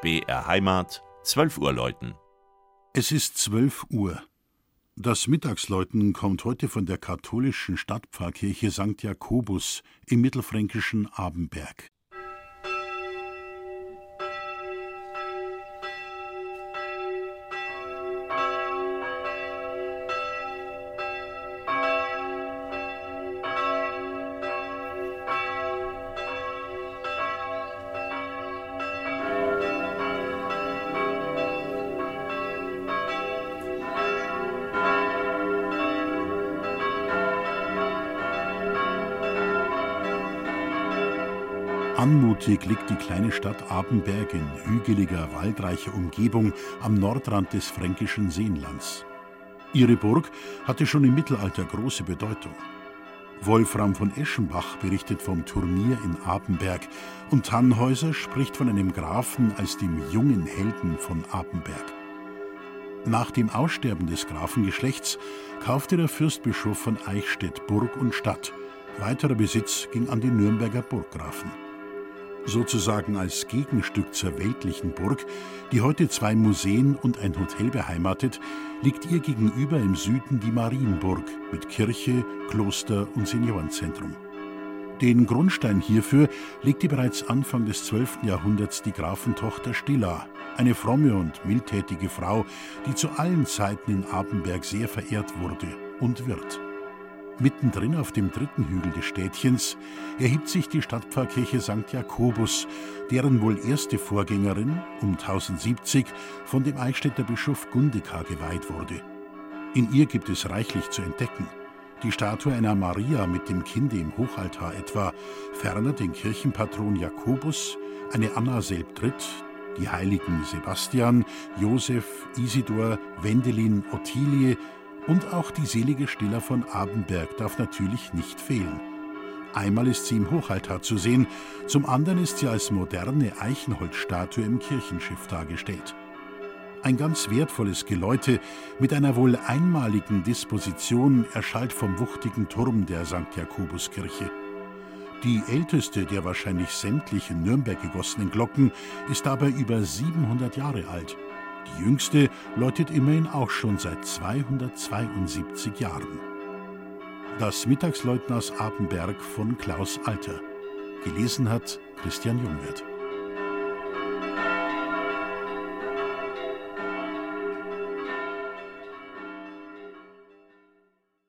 BR Heimat, 12 Uhr läuten. Es ist 12 Uhr. Das Mittagsläuten kommt heute von der katholischen Stadtpfarrkirche St. Jakobus im mittelfränkischen Abenberg. Anmutig liegt die kleine Stadt Abenberg in hügeliger, waldreicher Umgebung am Nordrand des fränkischen Seenlands. Ihre Burg hatte schon im Mittelalter große Bedeutung. Wolfram von Eschenbach berichtet vom Turnier in Abenberg und Tannhäuser spricht von einem Grafen als dem jungen Helden von Abenberg. Nach dem Aussterben des Grafengeschlechts kaufte der Fürstbischof von Eichstätt Burg und Stadt. Weiterer Besitz ging an die Nürnberger Burggrafen sozusagen als Gegenstück zur weltlichen Burg, die heute zwei Museen und ein Hotel beheimatet, liegt ihr gegenüber im Süden die Marienburg mit Kirche, Kloster und Seniorenzentrum. Den Grundstein hierfür legte bereits Anfang des 12. Jahrhunderts die Grafentochter Stilla, eine fromme und mildtätige Frau, die zu allen Zeiten in Abenberg sehr verehrt wurde und wird. Mittendrin auf dem dritten Hügel des Städtchens erhebt sich die Stadtpfarrkirche St. Jakobus, deren wohl erste Vorgängerin um 1070 von dem Eichstätter Bischof Gundekar geweiht wurde. In ihr gibt es reichlich zu entdecken. Die Statue einer Maria mit dem Kinde im Hochaltar etwa, ferner den Kirchenpatron Jakobus, eine Anna Selbdritt, die Heiligen Sebastian, Josef, Isidor, Wendelin, Ottilie, und auch die selige Stiller von Abenberg darf natürlich nicht fehlen. Einmal ist sie im Hochaltar zu sehen, zum anderen ist sie als moderne Eichenholzstatue im Kirchenschiff dargestellt. Ein ganz wertvolles Geläute mit einer wohl einmaligen Disposition erschallt vom wuchtigen Turm der St. Jakobuskirche. Die älteste der wahrscheinlich sämtlich in Nürnberg gegossenen Glocken ist dabei über 700 Jahre alt. Jüngste läutet immerhin auch schon seit 272 Jahren. Das Mittagsläuten aus Apenberg von Klaus Alter. Gelesen hat Christian Jungwirth.